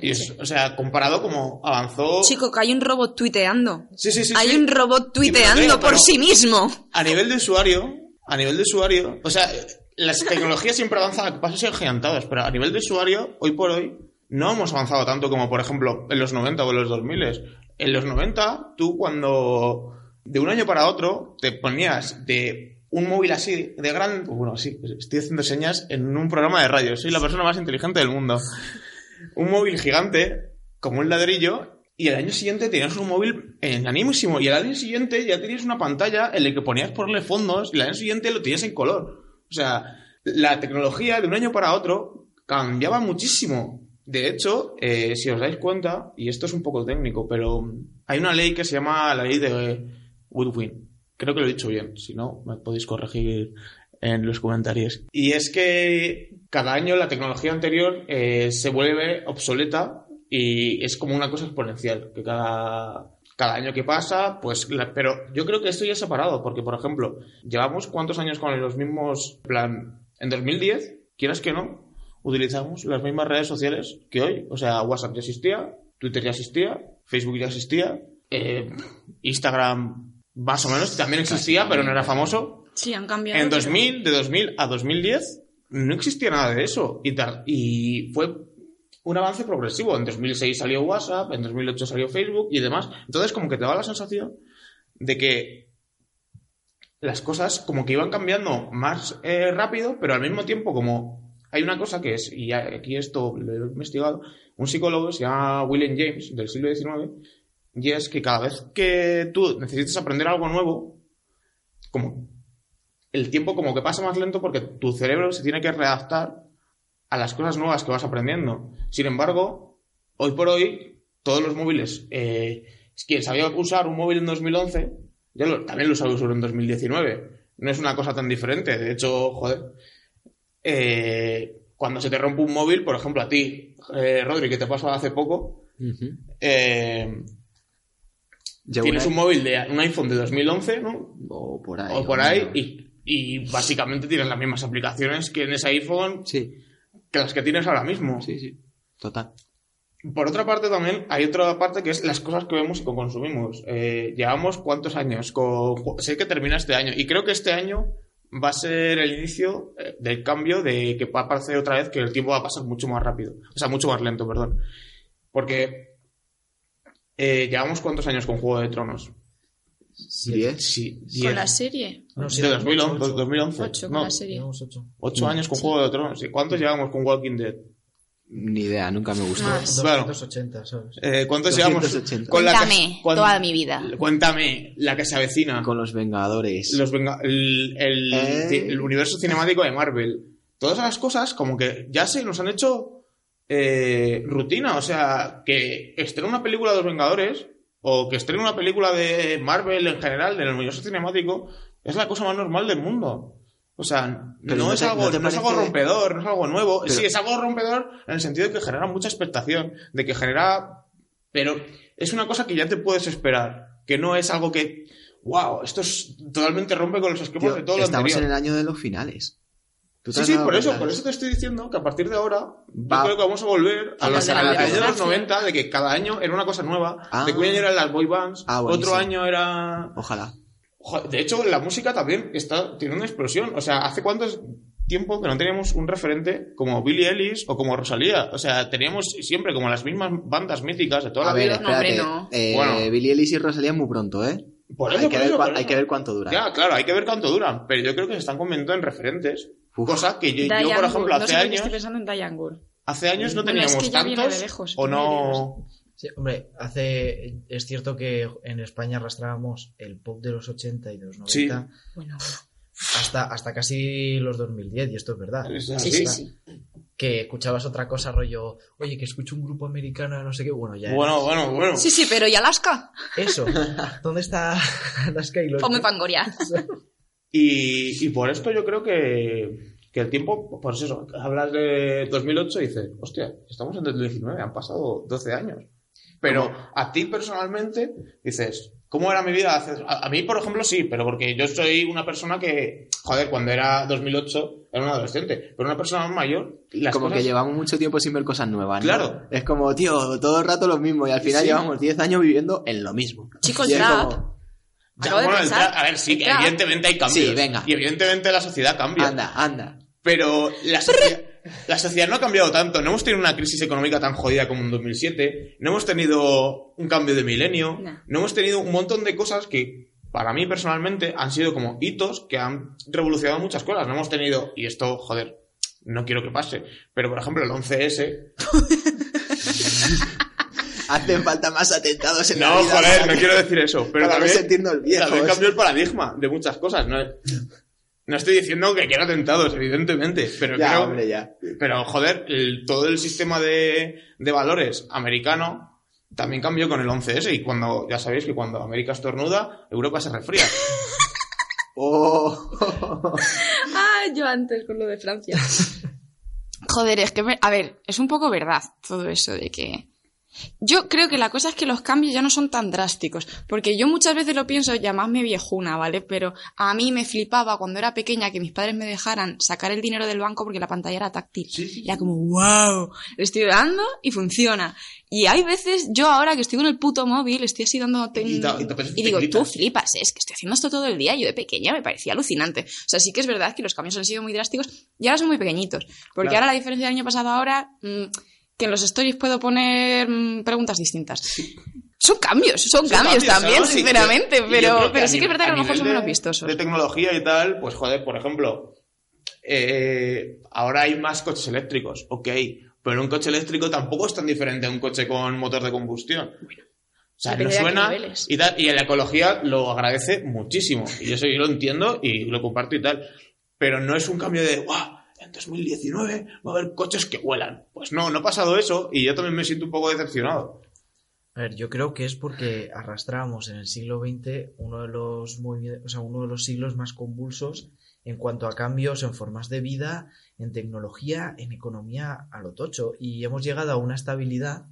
Y es- o sea, comparado como avanzó... Chico, que hay un robot tuiteando. Sí, sí, sí, hay sí. un robot tuiteando por sí mismo. a nivel de usuario, a nivel de usuario, o sea, las tecnologías siempre avanzan a pasos agigantados, pero a nivel de usuario, hoy por hoy, no hemos avanzado tanto como, por ejemplo, en los 90 o en los 2000. En los 90, tú cuando de un año para otro te ponías de un móvil así de grande, bueno, sí, estoy haciendo señas en un programa de radio, soy la persona más inteligente del mundo. Un móvil gigante, como un ladrillo, y el año siguiente tenías un móvil enanísimo. Y el año siguiente ya tenías una pantalla en la que ponías ponerle fondos y el año siguiente lo tenías en color. O sea, la tecnología de un año para otro cambiaba muchísimo. De hecho, eh, si os dais cuenta, y esto es un poco técnico, pero hay una ley que se llama la ley de Goodwin. Creo que lo he dicho bien. Si no, me podéis corregir en los comentarios. Y es que cada año la tecnología anterior eh, se vuelve obsoleta y es como una cosa exponencial, que cada, cada año que pasa, pues... pero yo creo que esto ya es separado, porque, por ejemplo, llevamos cuántos años con los mismos... plan, en 2010, quieras que no, utilizamos las mismas redes sociales que hoy. O sea, WhatsApp ya existía, Twitter ya existía, Facebook ya existía, eh, Instagram más o menos también existía, pero no era famoso. Sí, han cambiado. En pero- 2000, de 2000 a 2010, no existía nada de eso. Y, tal, y fue un avance progresivo. En 2006 salió WhatsApp, en 2008 salió Facebook y demás. Entonces, como que te da la sensación de que las cosas como que iban cambiando más eh, rápido, pero al mismo tiempo como hay una cosa que es, y aquí esto lo he investigado, un psicólogo se llama William James del siglo XIX, y es que cada vez que tú necesitas aprender algo nuevo, como el tiempo como que pasa más lento porque tu cerebro se tiene que readaptar a las cosas nuevas que vas aprendiendo. Sin embargo, hoy por hoy, todos los móviles, eh, quien sabía usar un móvil en 2011, ya lo- también lo sabe usar en 2019. No es una cosa tan diferente. De hecho, joder, eh, cuando se te rompe un móvil, por ejemplo, a ti, eh, Rodri, que te pasó hace poco, eh, tienes una- un móvil de un iPhone de 2011, ¿no? O por ahí. o por ahí, y, y básicamente tienes las mismas aplicaciones que en ese iPhone Sí, que las que tienes ahora mismo. sí, sí. Total. Por otra parte también hay otra parte que es las cosas que vemos y que consumimos. Eh, llevamos cuántos años con... Sé que termina este año y creo que este año va a ser el inicio eh, del cambio de que va a parecer otra vez que el tiempo va a pasar mucho más rápido. O sea, mucho más lento, perdón. Porque eh, llevamos cuántos años con Juego de Tronos. Siete. ¿Diez? Sí, ¿Con diez. la serie? No, de siete, 2011. ocho, 2011. Ocho con No, la serie. Ocho años con Juego de Tronos. ¿Y cuántos llevamos con Walking Dead? Ni idea, nunca me gustó. Más. Claro. 280, ¿sabes? Eh, ¿Cuántos llevamos 280. con la que- toda mi vida. Cuéntame la que se avecina. Con los Vengadores. los venga- el, el- Eh. el universo cinemático de Marvel. Todas esas cosas como que ya se nos han hecho eh, rutina. O sea, que estrena una película de los Vengadores o que estrena una película de Marvel en general, del universo cinemático, es la cosa más normal del mundo. O sea, no, ¿no es te- algo, no es rompedor, no es algo nuevo. Pero- Sí, es algo rompedor en el sentido de que genera mucha expectación, de que genera... Pero es una cosa que ya te puedes esperar, que no es algo que... ¡Wow! Esto es totalmente rompe con los esquemas Tío, de todo lo estamos anterior. en el año de los finales. ¿Tú te Sí, sí, por eso, por eso te estoy diciendo que a partir de ahora Va- yo creo que vamos a volver a A los, de los años de los democracia. 90, de que cada año era una cosa nueva. Ah. de que un año eran las boy bands, Ah, otro año era... Ojalá. De hecho, la música también está tiene una explosión. O sea, ¿hace cuánto tiempo que no teníamos un referente como Billie Ellis o como Rosalía? O sea, teníamos siempre como las mismas bandas míticas de toda A la ver, vida. Espérate. no. Eh, Bueno. Billie Ellis y Rosalía muy pronto, ¿eh? Por hay, eso, que por ver eso, cua- por hay eso. que ver cuánto dura. Ya, claro, hay que ver cuánto duran. Pero yo creo que se están convirtiendo en referentes. Uf. Cosa que yo, yo, por ejemplo, Wood. No hace sé años, estoy pensando en Wood. hace años no Bueno, es teníamos que ya viene de tantos. lejos, o no. Sí, hombre, hace, es cierto que en España arrastrábamos el pop de los 80 y de los 90 Sí. Hasta, hasta casi los 2010, y esto es verdad. Es Sí, sí, sí. Que escuchabas otra cosa, rollo, oye, que escucho un grupo americano, no sé qué, bueno, ya. Bueno, bueno, bueno. Sí, sí, pero ¿y Alaska? Eso, ¿dónde está [LAUGHS] Alaska y los... Ponme Fangoria. [LAUGHS] Y, y por esto yo creo que, que el tiempo, pues eso, hablas de 2008 y dices, hostia, estamos en 2019, han pasado 12 años. Pero a ti personalmente dices, ¿cómo era mi vida. A, a mí, por ejemplo, sí, pero porque yo soy una persona que, joder, cuando era 2008 era un adolescente, pero una persona mayor, las como cosas- que llevamos mucho tiempo sin ver cosas nuevas, ¿no? Claro. Es como, tío, todo el rato lo mismo y al final Sí. llevamos 10 años viviendo en lo mismo. Chicos, Y es trap. como, Ya, de bueno, a ver, sí, trap. evidentemente hay cambios. Sí, venga. Y evidentemente la sociedad cambia. anda, anda. Pero la sociedad, la sociedad no ha cambiado tanto. No hemos tenido una crisis económica tan jodida como en 2007. No hemos tenido un cambio de milenio. No. No hemos tenido un montón de cosas que, para mí personalmente, han sido como hitos que han revolucionado muchas cosas. No hemos tenido, y esto, joder, no quiero que pase, pero por ejemplo el 11S. [LAUGHS] Hacen falta más atentados en la No, joder, no que- quiero decir eso. Pero para no también, sentirnos viejos. también cambió el paradigma de muchas cosas. No, no estoy diciendo que quiera atentados, evidentemente. Pero Ya, creo, hombre, ya. Pero, joder, el- todo el sistema de, de valores americano también cambió con el 11S. Y cuando, ya sabéis que cuando América estornuda, Europa se resfría. [LAUGHS] Oh. [LAUGHS] Ah, yo antes con lo de Francia. [LAUGHS] Joder, es que, me- a ver, es un poco verdad todo eso de que... Yo creo que la cosa es que los cambios ya no son tan drásticos, porque yo muchas veces lo pienso, llamadme viejuna, ¿vale? Pero a mí me flipaba cuando era pequeña que mis padres me dejaran sacar el dinero del banco porque la pantalla era táctil. Era como, wow, le estoy dando y funciona. Y hay veces, yo ahora que estoy con el puto móvil, estoy así dando... Y te- y digo, tú flipas, ¿eh? es que estoy haciendo esto todo el día. Yo de pequeña me parecía alucinante. O sea, sí que es verdad que los cambios han sido muy drásticos y ahora son muy pequeñitos. Porque Claro. ahora la diferencia del año pasado ahora, mm, que en los stories puedo poner mm, preguntas distintas. Son cambios, son, cambios, también, sinceramente, yo- yo pero, pero sí que es verdad que a lo mejor son menos vistosos. De tecnología y tal, pues joder, por ejemplo, eh, ahora hay más coches eléctricos, ok, pero un coche eléctrico tampoco es tan diferente a un coche con motor de combustión. O sea, Depende suena y tal, y en la ecología lo agradece muchísimo. Y eso yo lo entiendo y lo comparto y tal. Pero no es un cambio de, ¡guau! En 2019 va a haber coches que vuelan. Pues no, no ha pasado eso y yo también me siento un poco decepcionado. A ver, yo creo que es porque arrastramos en el siglo XX uno de los o sea, uno de los siglos más convulsos en cuanto a cambios en formas de vida, en tecnología, en economía a lo tocho. Y hemos llegado a una estabilidad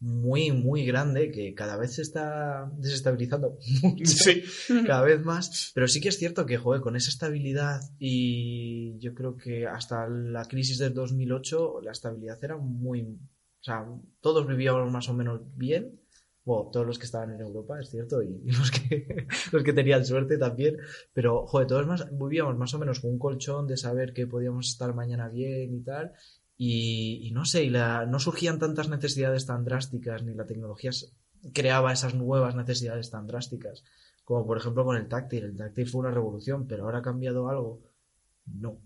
muy, muy grande que cada vez se está desestabilizando [LAUGHS] mucho, Sí. cada [LAUGHS] vez más. Pero sí que es cierto que, joder, con esa estabilidad y yo creo que hasta la crisis del 2008 la estabilidad era muy... O sea, todos vivíamos más o menos bien. Bueno, todos los que estaban en Europa, es cierto, y [LAUGHS] los que, los que tenían suerte también. Pero, joder, todos más, vivíamos más o menos con un colchón de saber que podíamos estar mañana bien y tal. Y, y no sé, y la, no surgían tantas necesidades tan drásticas, ni la tecnología creaba esas nuevas necesidades tan drásticas, como por ejemplo con el táctil. El táctil fue una revolución, pero ahora ha cambiado algo. No,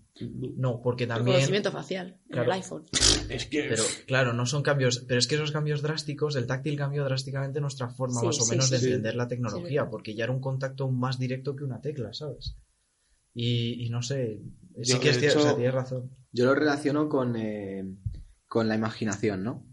no, porque también. Reconocimiento facial en Claro. el iPhone. Es que. Pero claro, no son cambios, pero es que esos cambios drásticos, el táctil cambió drásticamente nuestra forma Sí, más o sí, menos sí, de sí. entender la tecnología, porque ya era un contacto más directo que una tecla, ¿sabes? Y, y no sé, sí Yo, que es cierto, o sea, hecho- tienes razón. Yo lo relaciono con, eh, con la imaginación, ¿no?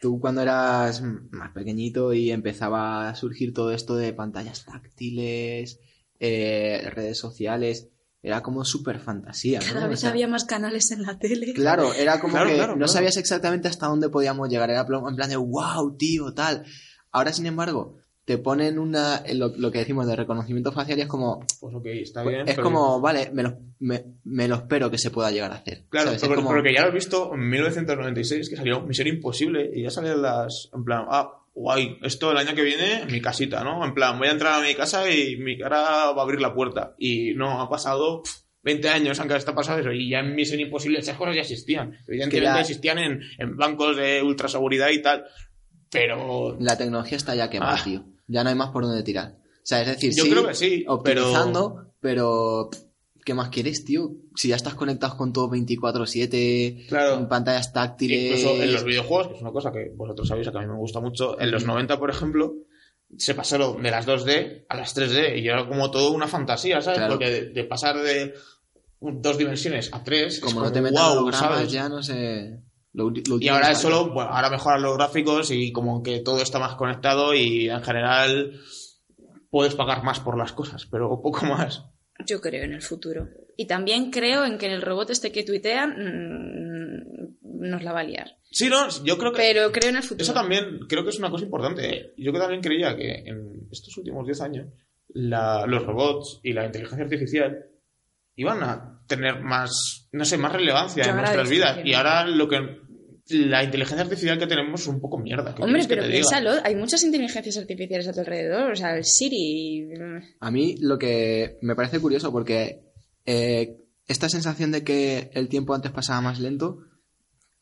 Tú cuando eras más pequeñito y empezaba a surgir todo esto de pantallas táctiles, eh, redes sociales, era como súper fantasía, ¿no? Cada O vez sea, había más canales en la tele. Claro, era como Claro, que claro, no claro. sabías exactamente hasta dónde podíamos llegar, era en plan de wow, tío, tal. Ahora, sin embargo, te ponen una, lo, lo que decimos de reconocimiento facial y es como, Pues ok, está pues, bien. es pero- como, vale, me lo, me, me lo espero que se pueda llegar a hacer. Claro, pero, como- pero que ya lo has visto en 1996, que salió Misión Imposible, y ya salían las. En plan, ah, guay, esto el año que viene en mi casita, ¿no? En plan, voy a entrar a mi casa y mi cara va a abrir la puerta. Y no, ha pasado pf, 20 años aunque está pasado eso, y ya en Misión Imposible esas cosas ya existían. Evidentemente ya- existían en, en bancos de ultraseguridad y tal, pero. La tecnología está ya quemada, Ah. tío. Ya no hay más por dónde tirar. O sea, es decir, Yo sí, creo que sí, optimizando, pero... pff, ¿Qué más quieres, tío? Si ya estás conectado con todo 24-7, Claro. en pantallas táctiles... Incluso en los videojuegos, que es una cosa que vosotros sabéis, que a mí me gusta mucho, en los 90, por ejemplo, se pasaron de las 2D a las 3D y era como todo una fantasía, ¿sabes? Claro. Porque de, de pasar de dos dimensiones a tres, es Como no te metan wow, ya no sé... Lo, ulti- lo Y ahora es solo, bueno, ahora mejoran los gráficos y como que todo está más conectado y en general puedes pagar más por las cosas, pero poco más. Yo creo en el futuro. Y también creo en que en el robot este que tuitean mm, nos la va a liar. Sí, no, yo creo que... Pero creo en el futuro. Eso también creo que es una cosa importante. Yo que también creía que en estos últimos 10 años la- los robots y la inteligencia artificial iban a tener más, no sé, más relevancia Yo en nuestras vidas. Y ahora lo que la inteligencia artificial que tenemos es un poco mierda. ¿qué Hombre, pero piénsalo, hay muchas inteligencias artificiales a tu alrededor. O sea, el Siri. A mí lo que me parece curioso porque eh, esta sensación de que el tiempo antes pasaba más lento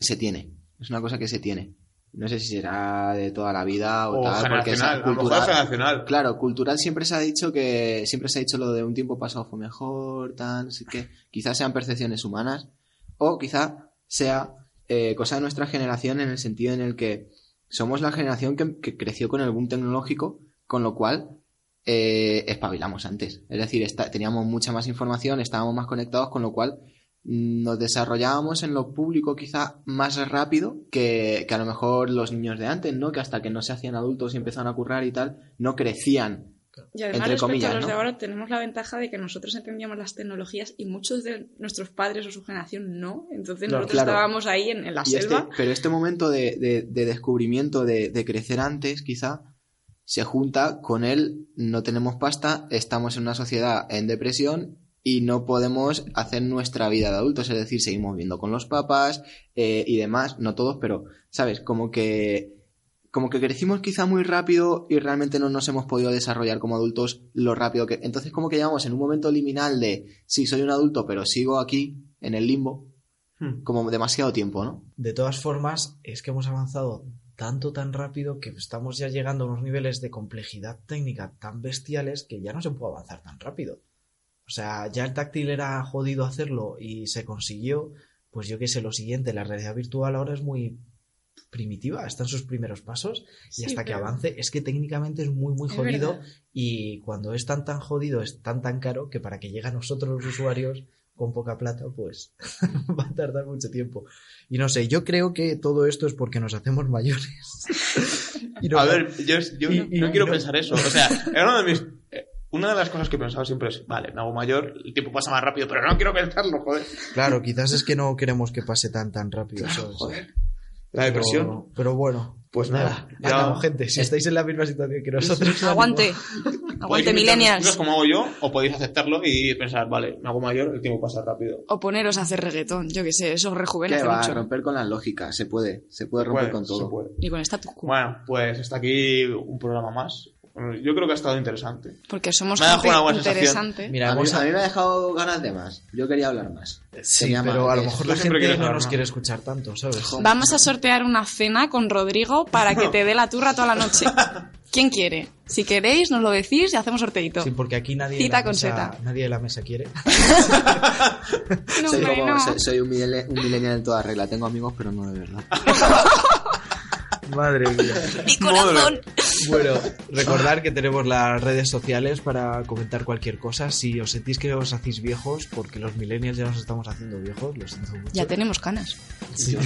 se tiene. Es una cosa que se tiene. No sé si será de toda la vida o, O tal, porque es cultural. Claro, cultural siempre se ha dicho que siempre se ha dicho lo de un tiempo pasado fue mejor, tal, así que quizás sean percepciones humanas o quizá sea eh, cosa de nuestra generación en el sentido en el que somos la generación que, que creció con el boom tecnológico, con lo cual eh, espabilamos antes. Es decir, está- teníamos mucha más información, estábamos más conectados, con lo cual nos desarrollábamos en lo público quizá más rápido que, que a lo mejor los niños de antes, ¿no? Que hasta que no se hacían adultos y empezaron a currar y tal, no crecían. Y además, Entre comillas, a los de ¿no? ahora, tenemos la ventaja de que nosotros entendíamos las tecnologías y muchos de nuestros padres o su generación no. Entonces, nosotros claro. estábamos ahí en, en la Y este- selva. pero este momento de, de- de descubrimiento, de, de crecer antes, quizá, se junta con el no tenemos pasta, estamos en una sociedad en depresión y no podemos hacer nuestra vida de adultos, es decir, seguimos viviendo con los papás eh, y demás, no todos, pero, ¿sabes? Como que como que crecimos quizá muy rápido y realmente no nos hemos podido desarrollar como adultos lo rápido que... Entonces como que llegamos en un momento liminal de, sí, soy un adulto, pero sigo aquí, en el limbo, Hmm. como demasiado tiempo, ¿no? De todas formas, es que hemos avanzado tanto, tan rápido que estamos ya llegando a unos niveles de complejidad técnica tan bestiales que ya no se puede avanzar tan rápido. O sea, ya el táctil era jodido hacerlo y se consiguió, pues yo qué sé, lo siguiente, la realidad virtual ahora es muy primitiva, está en sus primeros pasos y Sí, hasta que avance es que técnicamente es muy muy jodido y cuando es tan tan jodido es tan tan caro que para que llegue a nosotros los usuarios con poca plata pues [LAUGHS] va a tardar mucho tiempo y no sé yo creo que todo esto es porque nos hacemos mayores [LAUGHS] Y nos A ver, yo, yo Y- no, y- no y quiero no- pensar eso. O sea, era una de mis. Eh, Una de las cosas que he pensado siempre es, vale, me hago mayor, el tiempo pasa más rápido, pero no quiero pensarlo, joder. claro quizás es que no queremos que pase tan tan rápido ¿sabes? Joder. La depresión. pero, bueno Pues nada, ya- Vamos, gente, si estáis en la misma situación que nosotros. Aguante. Aguante, millennials. como hago yo, o podéis aceptarlo y pensar, vale, me hago mayor, el tiempo pasa rápido. O poneros a hacer reggaetón, yo que sé, eso ¿Qué rejuvenece va? mucho. Romper con las lógicas, se puede. Se puede romper Puede, con se todo. puede. Y con status quo. Bueno, pues está aquí un programa más. Bueno, Yo creo que ha estado interesante. Porque somos Me ha dejado gente una buena sensación. interesante. Mira, a, mí, a me ha dejado ganas de más. Yo quería hablar más. Sí, Tenía pero más- a lo eh, mejor la gente no nos quiere escuchar tanto, ¿sabes? Vamos a sortear una cena con Rodrigo para que [LAUGHS] te dé la turra toda la noche. [LAUGHS] ¿Quién quiere? Si queréis, nos lo decís y hacemos sorteito. Sí, porque aquí nadie, de Cita la con mesa, seta. nadie de la mesa quiere. [LAUGHS] No, soy, hombre, como- no. soy- soy un, millennial, un millennial en toda regla. Tengo amigos, pero no de verdad. Madre mía. Mi corazón. [LAUGHS] Bueno, recordar que tenemos las redes sociales para comentar cualquier cosa. Si os sentís que os hacéis viejos, porque los millennials ya nos estamos haciendo viejos, lo siento mucho. Ya tenemos canas. Sí.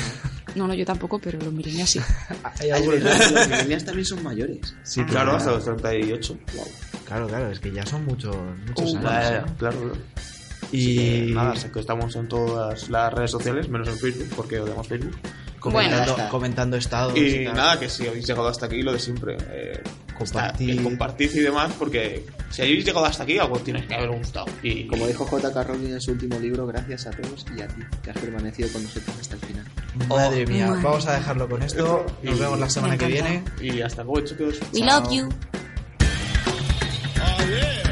No. No, yo tampoco, pero los millennials sí. [LAUGHS] Hay Ay, algunos- los millennials también son mayores. Sí, Claro, pero- hasta los 38. Claro, claro, es que ya son muchos, muchos Uh, años. ¿eh? claro, claro. Y Eh, nada, sé que estamos en todas las redes sociales, menos en Facebook, porque odiamos Facebook. Comentando, Bueno. comentando estados. Y nada, que si habéis llegado hasta aquí, lo de siempre. Eh, Compartid. está- que compartid y demás, porque si habéis llegado hasta aquí, algo tienes que haber gustado. Y Como dijo J.K. Rowling en su último libro, gracias a todos y a ti, que has permanecido con nosotros hasta el final. Madre mía, Madre. vamos a dejarlo con esto. Nos vemos la semana que viene. y hasta luego, chicos. We Chao. love you. Oh, yeah.